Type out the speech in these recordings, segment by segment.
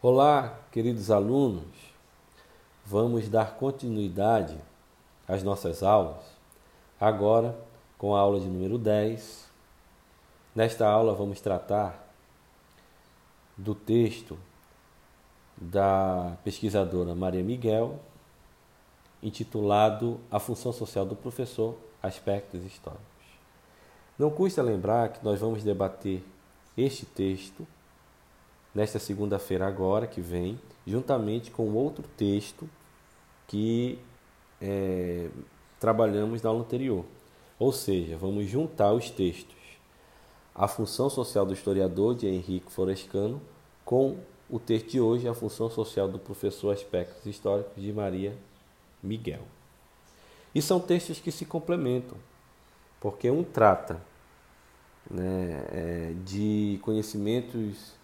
Olá, queridos alunos. Vamos dar continuidade às nossas aulas, agora com a aula de número 10. Nesta aula, vamos tratar do texto da pesquisadora Maria Miguel, intitulado A Função Social do Professor Aspectos Históricos. Não custa lembrar que nós vamos debater este texto nesta segunda-feira agora que vem, juntamente com outro texto que é, trabalhamos na aula anterior. Ou seja, vamos juntar os textos A Função Social do Historiador, de Henrique Florescano, com o texto de hoje, A Função Social do Professor Aspectos Históricos, de Maria Miguel. E são textos que se complementam, porque um trata né, é, de conhecimentos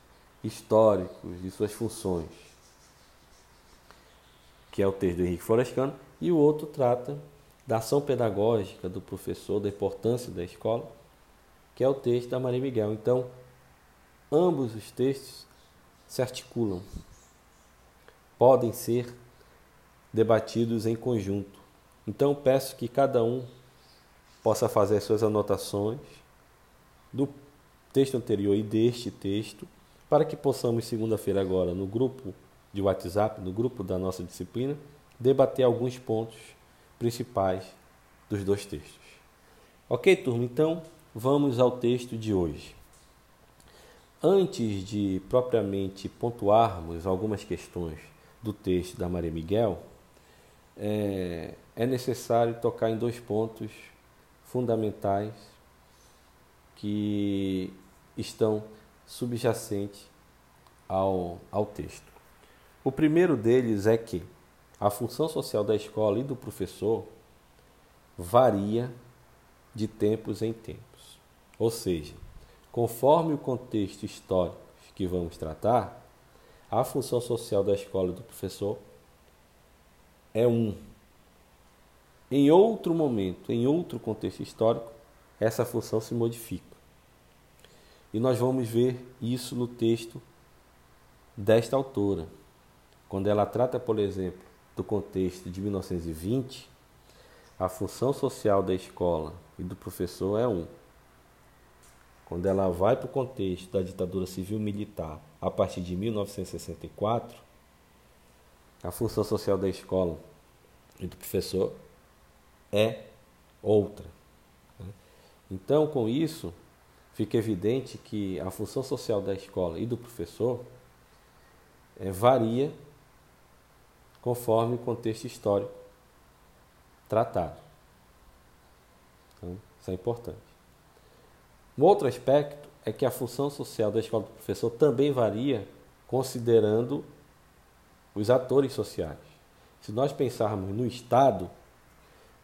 históricos de suas funções, que é o texto do Henrique Florescano, e o outro trata da ação pedagógica do professor, da importância da escola, que é o texto da Maria Miguel. Então, ambos os textos se articulam, podem ser debatidos em conjunto. Então, peço que cada um possa fazer suas anotações do texto anterior e deste texto para que possamos, segunda-feira, agora, no grupo de WhatsApp, no grupo da nossa disciplina, debater alguns pontos principais dos dois textos. Ok, turma? Então, vamos ao texto de hoje. Antes de propriamente pontuarmos algumas questões do texto da Maria Miguel, é, é necessário tocar em dois pontos fundamentais que estão subjacente ao, ao texto. O primeiro deles é que a função social da escola e do professor varia de tempos em tempos. Ou seja, conforme o contexto histórico que vamos tratar, a função social da escola e do professor é um. Em outro momento, em outro contexto histórico, essa função se modifica. E nós vamos ver isso no texto desta autora. Quando ela trata, por exemplo, do contexto de 1920, a função social da escola e do professor é um. Quando ela vai para o contexto da ditadura civil-militar a partir de 1964, a função social da escola e do professor é outra. Né? Então, com isso, fica evidente que a função social da escola e do professor é, varia conforme o contexto histórico tratado. Então, isso é importante. Um outro aspecto é que a função social da escola do professor também varia considerando os atores sociais. Se nós pensarmos no Estado,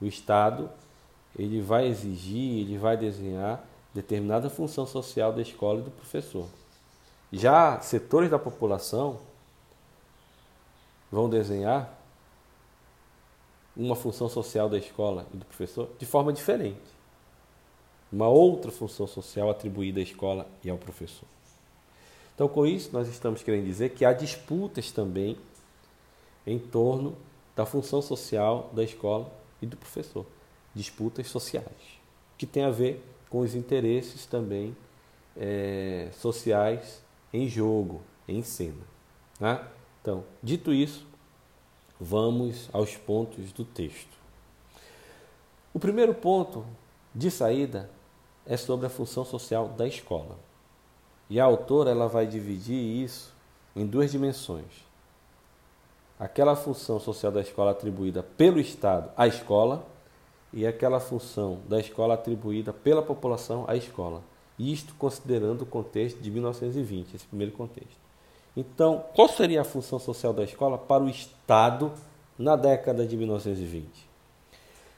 o Estado ele vai exigir, ele vai desenhar determinada função social da escola e do professor. Já setores da população vão desenhar uma função social da escola e do professor de forma diferente. Uma outra função social atribuída à escola e ao professor. Então, com isso, nós estamos querendo dizer que há disputas também em torno da função social da escola e do professor. Disputas sociais, que tem a ver com os interesses também é, sociais em jogo, em cena. Né? Então, dito isso, vamos aos pontos do texto. O primeiro ponto de saída é sobre a função social da escola. E a autora ela vai dividir isso em duas dimensões. Aquela função social da escola atribuída pelo Estado à escola e aquela função da escola atribuída pela população à escola. Isto considerando o contexto de 1920, esse primeiro contexto. Então, qual seria a função social da escola para o Estado na década de 1920?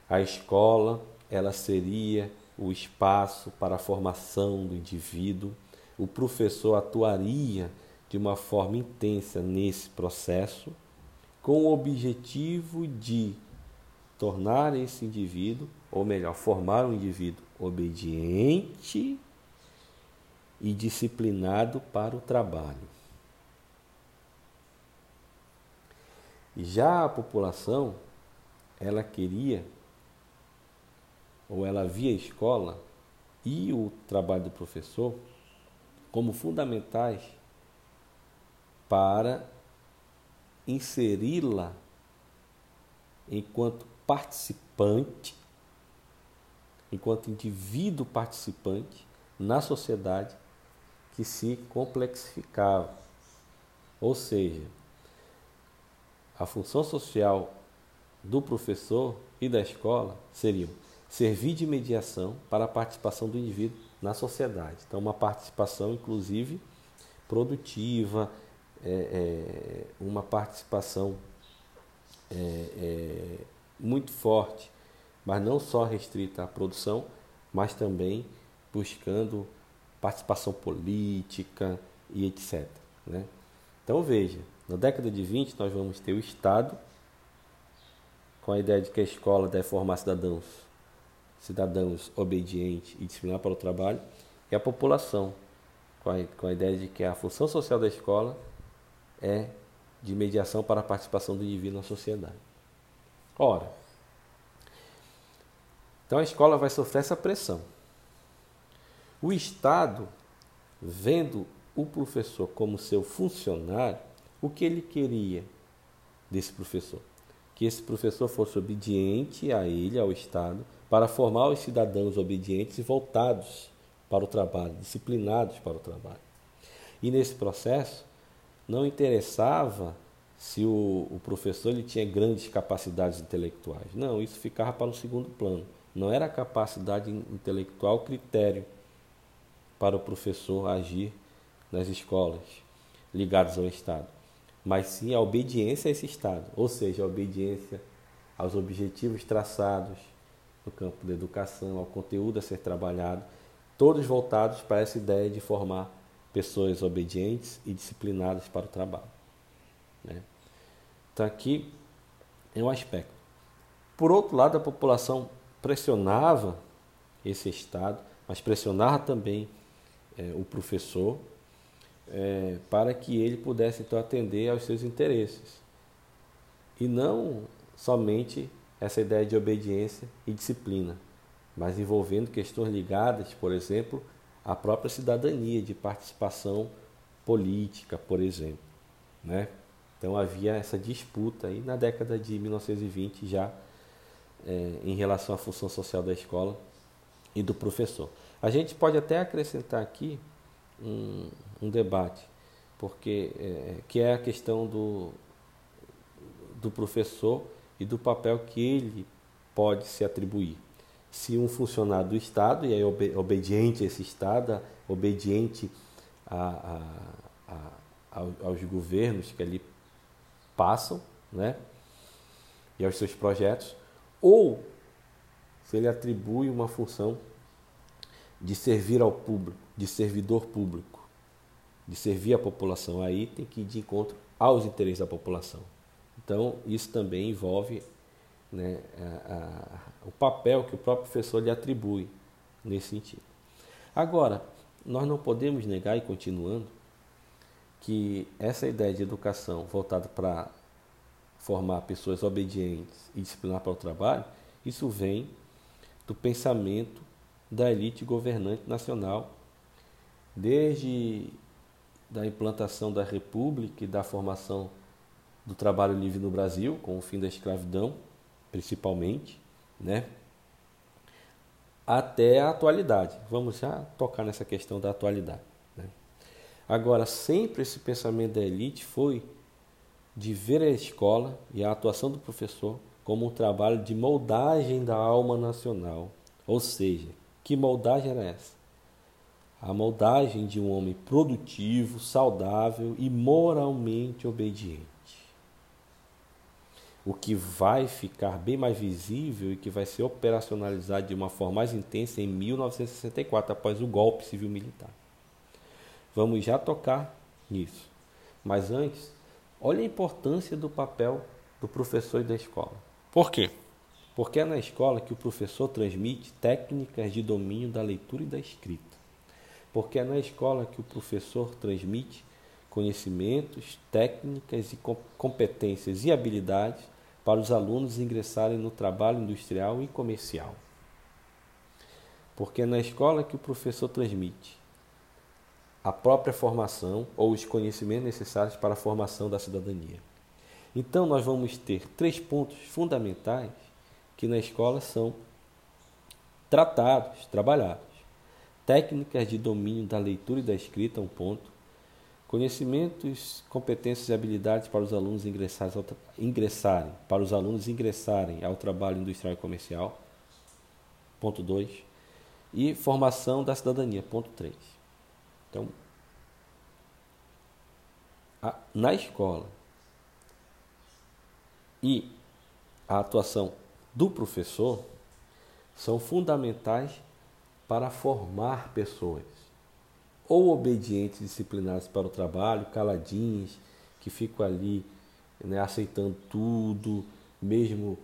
A escola, ela seria o espaço para a formação do indivíduo. O professor atuaria de uma forma intensa nesse processo, com o objetivo de tornar esse indivíduo, ou melhor, formar um indivíduo obediente e disciplinado para o trabalho. Já a população, ela queria, ou ela via a escola e o trabalho do professor como fundamentais para inseri-la enquanto participante, enquanto indivíduo participante na sociedade que se complexificava. Ou seja, a função social do professor e da escola seriam servir de mediação para a participação do indivíduo na sociedade. Então, uma participação, inclusive, produtiva, é, é, uma participação é, é, muito forte, mas não só restrita à produção, mas também buscando participação política e etc. Né? Então veja, na década de 20 nós vamos ter o Estado com a ideia de que a escola deve formar cidadãos, cidadãos obedientes e disciplinados para o trabalho, e a população com a, com a ideia de que a função social da escola é de mediação para a participação do indivíduo na sociedade. Ora, então a escola vai sofrer essa pressão. O Estado, vendo o professor como seu funcionário, o que ele queria desse professor? Que esse professor fosse obediente a ele, ao Estado, para formar os cidadãos obedientes e voltados para o trabalho, disciplinados para o trabalho. E nesse processo, não interessava se o, o professor ele tinha grandes capacidades intelectuais. Não, isso ficava para o segundo plano. Não era a capacidade intelectual critério para o professor agir nas escolas ligadas ao Estado, mas sim a obediência a esse Estado, ou seja, a obediência aos objetivos traçados no campo da educação, ao conteúdo a ser trabalhado, todos voltados para essa ideia de formar pessoas obedientes e disciplinadas para o trabalho. Né? Então, aqui é um aspecto. Por outro lado, a população pressionava esse Estado, mas pressionava também é, o professor é, para que ele pudesse então atender aos seus interesses. E não somente essa ideia de obediência e disciplina, mas envolvendo questões ligadas, por exemplo, à própria cidadania, de participação política, por exemplo. Né? Então havia essa disputa aí na década de 1920 já é, em relação à função social da escola e do professor. A gente pode até acrescentar aqui um, um debate, porque é, que é a questão do, do professor e do papel que ele pode se atribuir. Se um funcionário do Estado, e é obediente a esse Estado, obediente a, a, a, aos governos que ali passam, né? e aos seus projetos, ou se ele atribui uma função de servir ao público, de servidor público, de servir a população. Aí tem que ir de encontro aos interesses da população. Então, isso também envolve né, a, a, o papel que o próprio professor lhe atribui nesse sentido. Agora, nós não podemos negar, e continuando, que essa ideia de educação voltada para formar pessoas obedientes e disciplinar para o trabalho, isso vem do pensamento da elite governante nacional, desde da implantação da República e da formação do trabalho livre no Brasil, com o fim da escravidão, principalmente, né? até a atualidade. Vamos já tocar nessa questão da atualidade. Agora, sempre esse pensamento da elite foi de ver a escola e a atuação do professor como um trabalho de moldagem da alma nacional, ou seja, que moldagem era essa? A moldagem de um homem produtivo, saudável e moralmente obediente. O que vai ficar bem mais visível e que vai ser operacionalizado de uma forma mais intensa em 1964, após o golpe civil-militar. Vamos já tocar nisso. Mas antes, olha a importância do papel do professor e da escola. Por quê? Porque é na escola que o professor transmite técnicas de domínio da leitura e da escrita. Porque é na escola que o professor transmite conhecimentos, técnicas e competências e habilidades para os alunos ingressarem no trabalho industrial e comercial. Porque é na escola que o professor transmite a própria formação ou os conhecimentos necessários para a formação da cidadania. Então, nós vamos ter três pontos fundamentais que na escola são tratados, trabalhados. Técnicas de domínio da leitura e da escrita, um ponto. Conhecimentos, competências e habilidades para os alunos ingressarem, ingressarem para os alunos ingressarem ao trabalho industrial e comercial. Ponto 2. E formação da cidadania, ponto 3. Então, a, na escola e a atuação do professor são fundamentais para formar pessoas, ou obedientes disciplinados para o trabalho, caladinhos, que ficam ali né, aceitando tudo, mesmo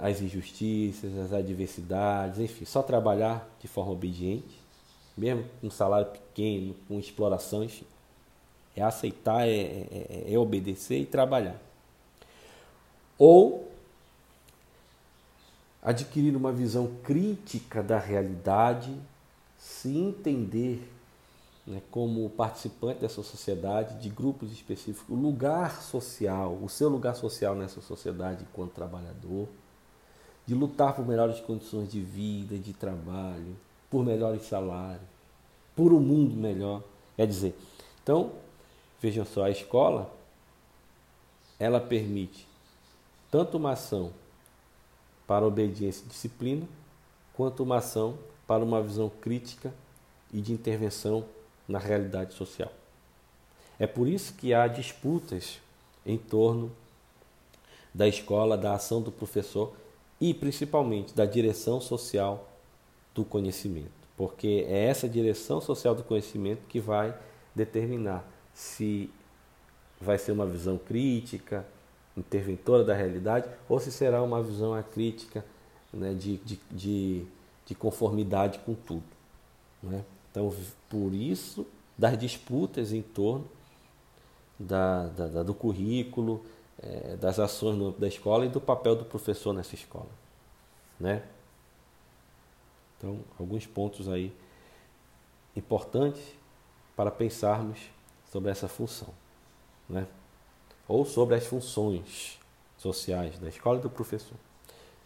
as injustiças, as adversidades, enfim, só trabalhar de forma obediente, mesmo com um salário pequeno, com exploração, enfim. É aceitar, é, é, é obedecer e trabalhar. Ou adquirir uma visão crítica da realidade, se entender né, como participante dessa sociedade, de grupos específicos, o lugar social, o seu lugar social nessa sociedade enquanto trabalhador, de lutar por melhores condições de vida, de trabalho, por melhores salários, por um mundo melhor. Quer dizer, então, vejam só, a escola, ela permite tanto uma ação para obediência e disciplina, quanto uma ação para uma visão crítica e de intervenção na realidade social. É por isso que há disputas em torno da escola, da ação do professor e principalmente da direção social do conhecimento, porque é essa direção social do conhecimento que vai determinar se vai ser uma visão crítica, interventora da realidade, ou se será uma visão acrítica né, de, de, de, de, conformidade com tudo. Né? Então, por isso, das disputas em torno da, da, do currículo, é, das ações no, da escola e do papel do professor nessa escola. Né? Então, alguns pontos aí importantes para pensarmos sobre essa função. Né? ou sobre as funções sociais da escola do professor.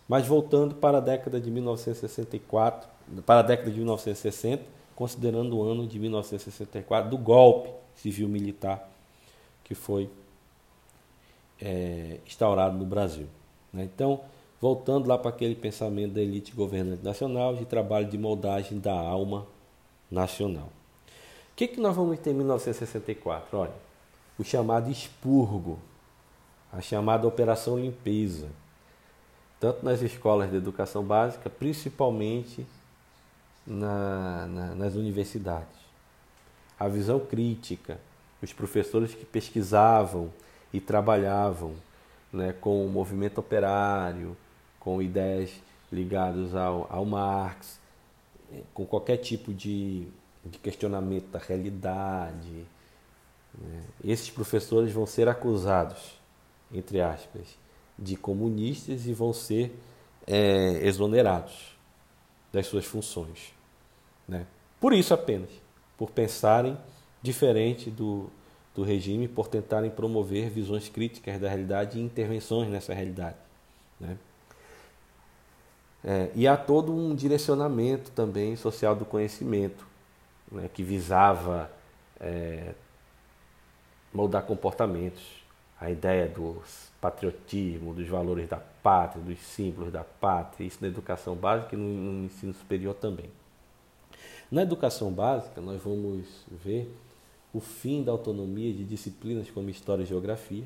Mas voltando para a década de 1964, para a década de 1960, considerando o ano de 1964 do golpe civil-militar que foi é, instaurado no Brasil. Né? Então, voltando lá para aquele pensamento da elite governante nacional de trabalho de moldagem da alma nacional. O que, que nós vamos ter em 1964? Olha, o chamado expurgo, a chamada Operação Limpeza, tanto nas escolas de educação básica, principalmente na, na, nas universidades. A visão crítica, os professores que pesquisavam e trabalhavam né, com o movimento operário, com ideias ligadas ao, ao Marx, com qualquer tipo de, de questionamento da realidade, né? Esses professores vão ser acusados, entre aspas, de comunistas e vão ser é, exonerados das suas funções. Né? Por isso apenas, por pensarem diferente do, do regime, por tentarem promover visões críticas da realidade e intervenções nessa realidade. Né? É, e há todo um direcionamento também social do conhecimento, né, que visava é, moldar comportamentos, a ideia do patriotismo, dos valores da pátria, dos símbolos da pátria, isso na educação básica e no, no ensino superior também. Na educação básica, nós vamos ver o fim da autonomia de disciplinas como História e Geografia.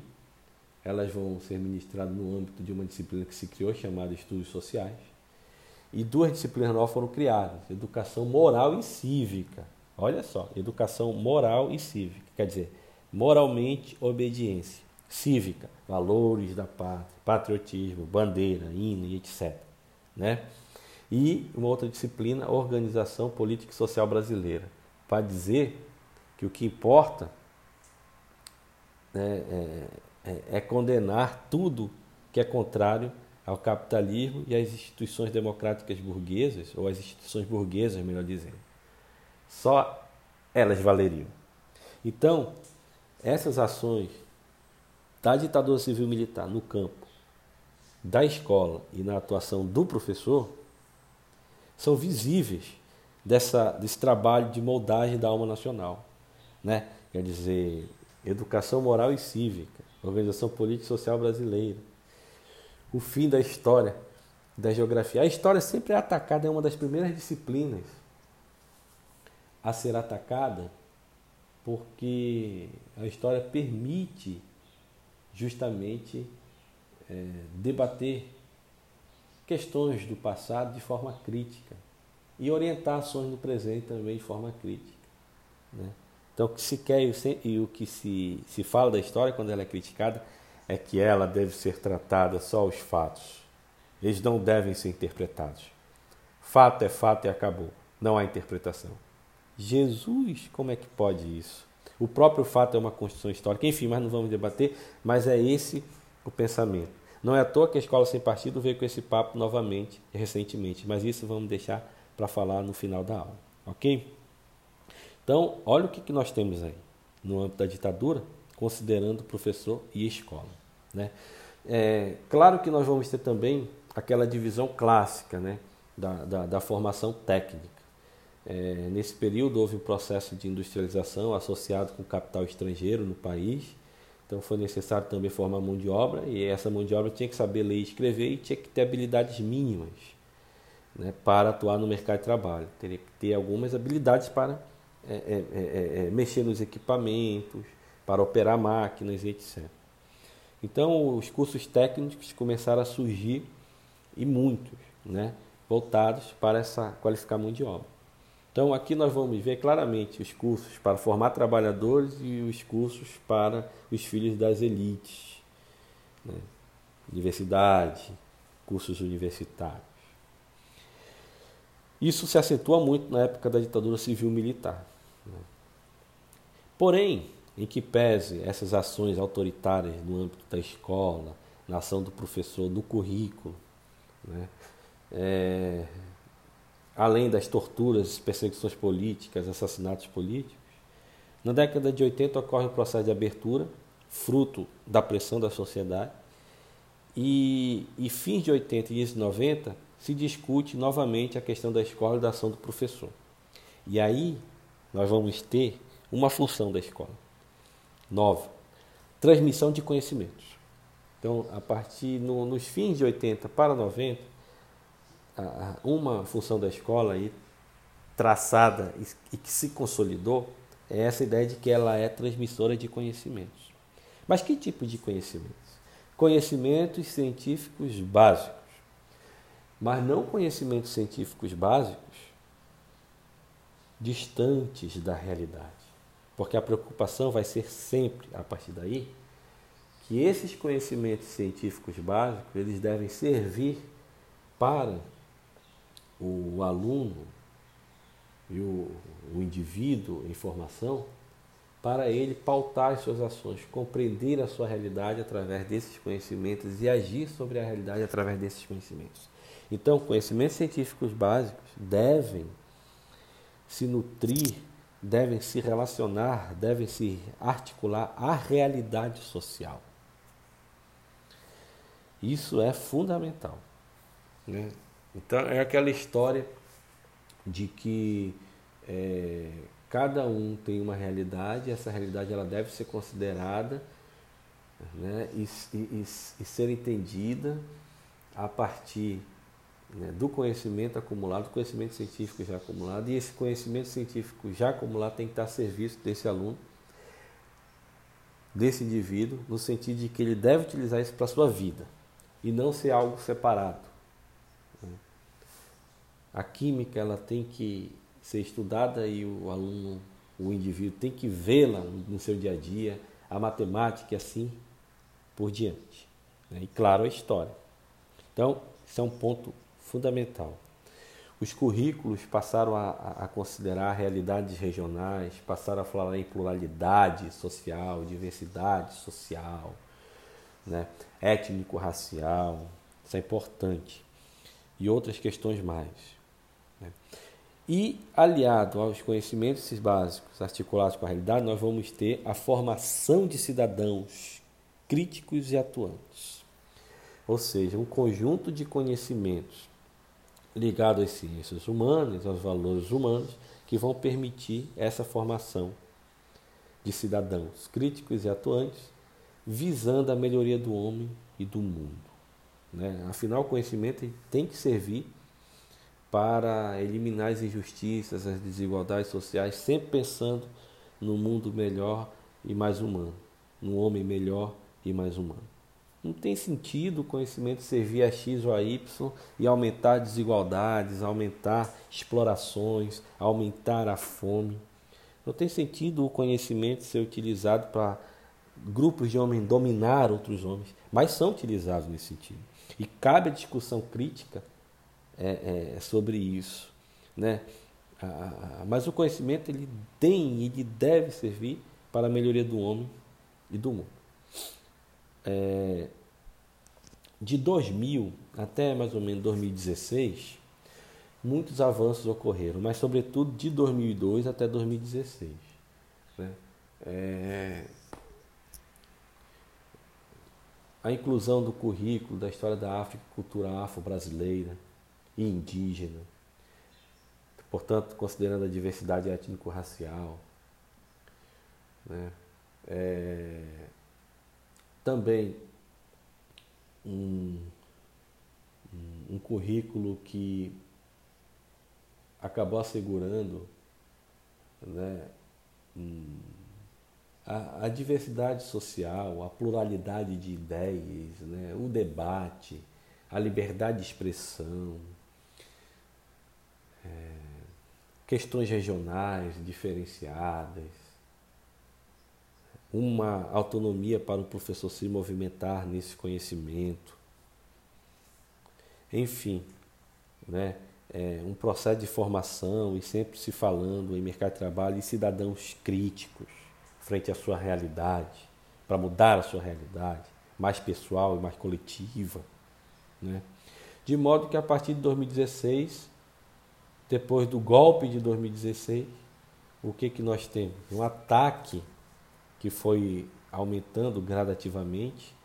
Elas vão ser ministradas no âmbito de uma disciplina que se criou, chamada Estudos Sociais. E duas disciplinas novas foram criadas: Educação Moral e Cívica. Olha só, Educação Moral e Cívica. Quer dizer, moralmente obediência, cívica, valores da pátria, patriotismo, bandeira, hino e etc. Né? E uma outra disciplina, organização política e social brasileira, para dizer que o que importa né, é, é, é condenar tudo que é contrário ao capitalismo e às instituições democráticas burguesas, ou às instituições burguesas, melhor dizendo. Só elas valeriam. Então, essas ações da ditadura civil militar no campo, da escola e na atuação do professor são visíveis dessa, desse trabalho de moldagem da alma nacional. Né? Quer dizer, educação moral e cívica, organização política e social brasileira, o fim da história, da geografia. A história sempre é atacada, é uma das primeiras disciplinas a ser atacada, porque a história permite justamente é, debater questões do passado de forma crítica e orientar ações no presente também de forma crítica. Né? Então, o que se quer e o que se, se fala da história quando ela é criticada é que ela deve ser tratada só os fatos. Eles não devem ser interpretados. Fato é fato e acabou. Não há interpretação. Jesus, como é que pode isso? O próprio fato é uma construção histórica. Enfim, mas não vamos debater, mas é esse o pensamento. Não é à toa que a Escola Sem Partido veio com esse papo novamente, recentemente, mas isso vamos deixar para falar no final da aula, ok? Então, olha o que, que nós temos aí no âmbito da ditadura, considerando professor e escola. Né? É, claro que nós vamos ter também aquela divisão clássica né, da, da, da formação técnica. É, nesse período houve um processo de industrialização associado com capital estrangeiro no país, então foi necessário também formar mão de obra e essa mão de obra tinha que saber ler e escrever e tinha que ter habilidades mínimas né, para atuar no mercado de trabalho. Teria que ter algumas habilidades para é, é, é, é mexer nos equipamentos, para operar máquinas e etc. Então, os cursos técnicos começaram a surgir e muitos, né, voltados para essa qualificar mão de obra. Então, aqui nós vamos ver claramente os cursos para formar trabalhadores e os cursos para os filhos das elites, né? universidade, cursos universitários. Isso se acentua muito na época da ditadura civil-militar. Né? Porém, em que pese essas ações autoritárias no âmbito da escola, na ação do professor, do currículo, né? é, além das torturas, perseguições políticas, assassinatos políticos, na década de 80 ocorre um processo de abertura, fruto da pressão da sociedade, e, e fins de 80 e início de 90 se discute novamente a questão da escola e da ação do professor. E aí nós vamos ter uma função da escola nova: transmissão de conhecimentos. Então, a partir no, nos fins de 80 para 90, uma função da escola aí, traçada e que se consolidou é essa ideia de que ela é transmissora de conhecimentos. Mas que tipo de conhecimentos? Conhecimentos científicos básicos, mas não conhecimentos científicos básicos distantes da realidade. Porque a preocupação vai ser sempre, a partir daí, que esses conhecimentos científicos básicos, eles devem servir para o aluno e o, o indivíduo em formação, para ele pautar as suas ações, compreender a sua realidade através desses conhecimentos e agir sobre a realidade através desses conhecimentos. Então, conhecimentos científicos básicos devem se nutrir devem se relacionar, devem se articular à realidade social. Isso é fundamental. Né? Então é aquela história de que é, cada um tem uma realidade, essa realidade ela deve ser considerada né, e, e, e ser entendida a partir né, do conhecimento acumulado, do conhecimento científico já acumulado, e esse conhecimento científico já acumulado tem que estar a serviço desse aluno, desse indivíduo, no sentido de que ele deve utilizar isso para a sua vida e não ser algo separado. Né. A química ela tem que ser estudada e o aluno, o indivíduo, tem que vê-la no seu dia a dia, a matemática e assim por diante. Né. E claro, a história. Então, isso é um ponto fundamental. Os currículos passaram a, a, considerar realidades regionais, passaram a falar em pluralidade social, diversidade social, né? étnico-racial, isso é importante, e outras questões mais. Né? E, aliado aos conhecimentos básicos articulados com a realidade, nós vamos ter a formação de cidadãos críticos e atuantes. Ou seja, um conjunto de conhecimentos ligados às ciências humanas, aos valores humanos, que vão permitir essa formação de cidadãos críticos e atuantes, visando a melhoria do homem e do mundo. Né? Afinal, o conhecimento tem que servir para eliminar as injustiças, as desigualdades sociais, sempre pensando no mundo melhor e mais humano, no homem melhor e mais humano. Não tem sentido o conhecimento servir a X ou a Y e aumentar desigualdades, aumentar explorações, aumentar a fome. Não tem sentido o conhecimento ser utilizado para grupos de homens dominar outros homens, mas são utilizados nesse sentido. E cabe a discussão crítica é, é, sobre isso. Né? mas o conhecimento ele tem e ele deve servir para a melhoria do homem e do mundo. É, de 2000 até mais ou menos 2016, muitos avanços ocorreram, mas sobretudo de 2002 até 2016. Né? É, a inclusão do currículo da história da África, cultura afro-brasileira, e indígena, portanto, considerando a diversidade étnico-racial. Né? É, também um, um currículo que acabou assegurando né, a, a, diversidade social, a pluralidade de ideias, né, o debate, a liberdade de expressão, é, questões regionais diferenciadas, uma autonomia para o professor se movimentar nesse conhecimento. Enfim, né, é um processo de formação e sempre se falando em mercado de trabalho e cidadãos críticos frente à sua realidade, para mudar a sua realidade, mais pessoal e mais coletiva. Né? De modo que a partir de 2016 depois do golpe de 2016, o que, que nós temos? Um ataque que foi aumentando gradativamente,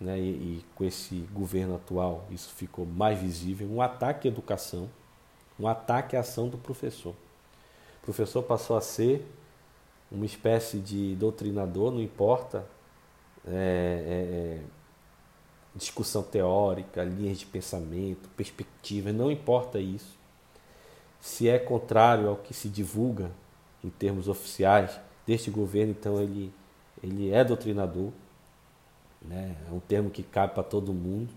né, e, e, com esse governo atual isso ficou mais visível, um ataque à educação, um ataque à ação do professor. O professor passou a ser uma espécie de doutrinador, não importa é, é, é discussão teórica, linhas de pensamento, perspectivas, não importa isso se é contrário ao que se divulga em termos oficiais deste governo, então ele, ele é doutrinador, né? é um termo que cabe para todo mundo.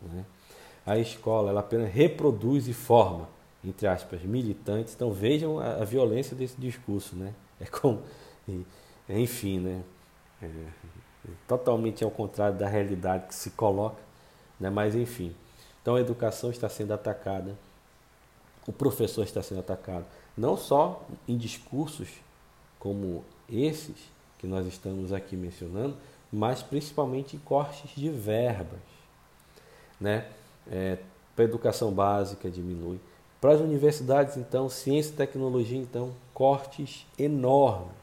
Né? A escola ela apenas reproduz e forma, entre aspas, militantes. Então vejam a, a violência desse discurso. Né? É como, enfim, né? É, totalmente ao contrário da realidade que se coloca, né? mas enfim. Então a educação está sendo atacada o professor está sendo atacado, não só em discursos como esses que nós estamos aqui mencionando, mas principalmente cortes de verbas. Né? É, para a educação básica diminui. Para as universidades, então, ciência e tecnologia, então, cortes enormes,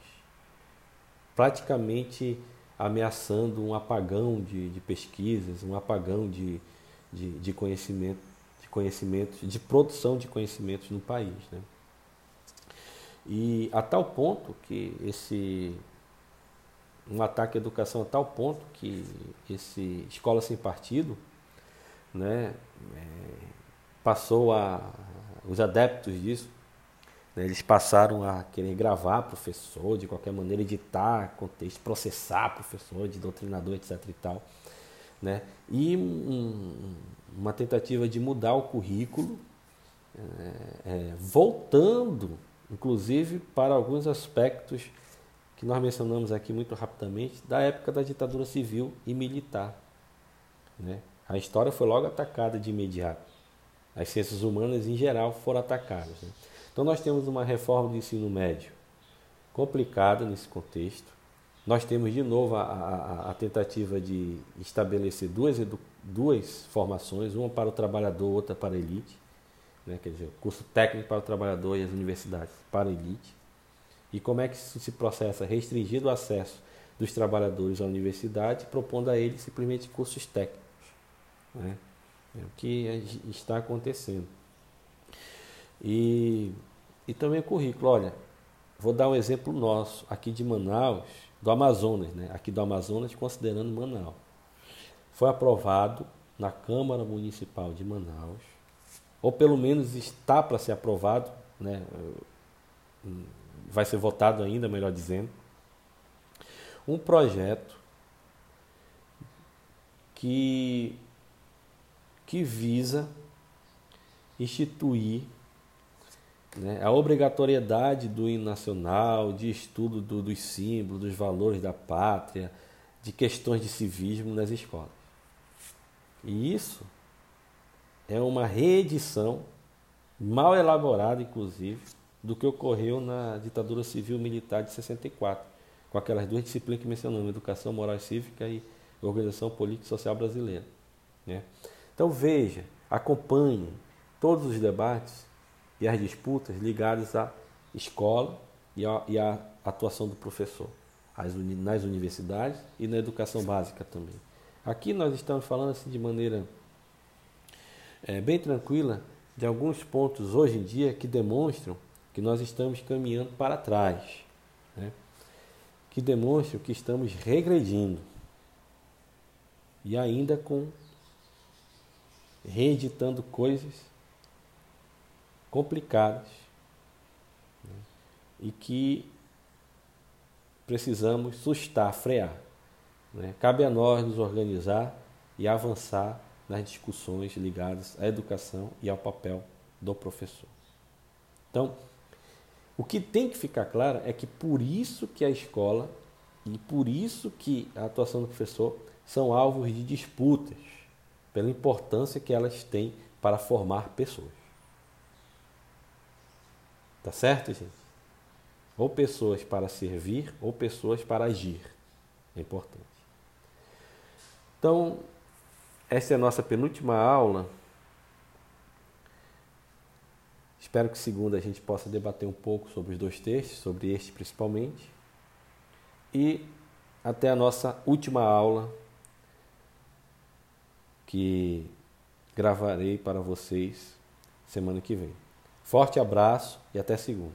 praticamente ameaçando um apagão de, de pesquisas, um apagão de, de, de conhecimento conhecimentos, de produção de conhecimentos no país. Né? E a tal ponto que esse um ataque à educação a tal ponto que esse escola sem partido né, é, passou a os adeptos disso né, eles passaram a querer gravar professor de qualquer maneira editar contexto processar professor de doutrinador etc e tal né e um, uma tentativa de mudar o currículo, é, é, voltando, inclusive, para alguns aspectos que nós mencionamos aqui muito rapidamente, da época da ditadura civil e militar. Né? A história foi logo atacada de imediato. as ciências humanas em geral foram atacadas. Né? Então nós temos uma reforma do ensino médio complicada nesse contexto. Nós temos de novo a, a, a tentativa de estabelecer duas, duas formações, uma para o trabalhador, outra para a elite. Né? Quer dizer, curso técnico para o trabalhador e as universidades para a elite. E como é que isso se processa? Restringindo o acesso dos trabalhadores à universidade, propondo a eles simplesmente cursos técnicos. Né? É o que está acontecendo. E, e também o currículo. Olha, vou dar um exemplo nosso, aqui de Manaus, do Amazonas, né? aqui do Amazonas, considerando Manaus. Foi aprovado na Câmara Municipal de Manaus, ou pelo menos está para ser aprovado, né? vai ser votado ainda, melhor dizendo, um projeto que, que visa instituir né, a obrigatoriedade do hino nacional, de estudo do, dos símbolos, dos valores da pátria, de questões de civismo nas escolas. E isso é uma reedição, mal elaborada, inclusive, do que ocorreu na ditadura civil militar de 64, com aquelas duas disciplinas que mencionamos, educação moral e cívica e organização política e social brasileira. Né? Então veja, acompanhe todos os debates e as disputas ligadas à escola e à, e à atuação do professor, nas universidades e na educação básica também. Aqui nós estamos falando assim de maneira é, bem tranquila de alguns pontos hoje em dia que demonstram que nós estamos caminhando para trás, né? que demonstram que estamos regredindo e ainda com reeditando coisas complicadas né? e que precisamos sustar, frear. Né? Cabe a nós nos organizar e avançar nas discussões ligadas à educação e ao papel do professor. Então, o que tem que ficar claro é que por isso que a escola e por isso que a atuação do professor são alvos de disputas, pela importância que elas têm para formar pessoas. Tá certo, gente? Ou pessoas para servir ou pessoas para agir. É importante. Então, essa é a nossa penúltima aula Espero que segunda a gente possa debater um pouco sobre os dois textos, sobre este principalmente. E até a nossa última aula, que gravarei para vocês semana que vem. Forte abraço e até segunda.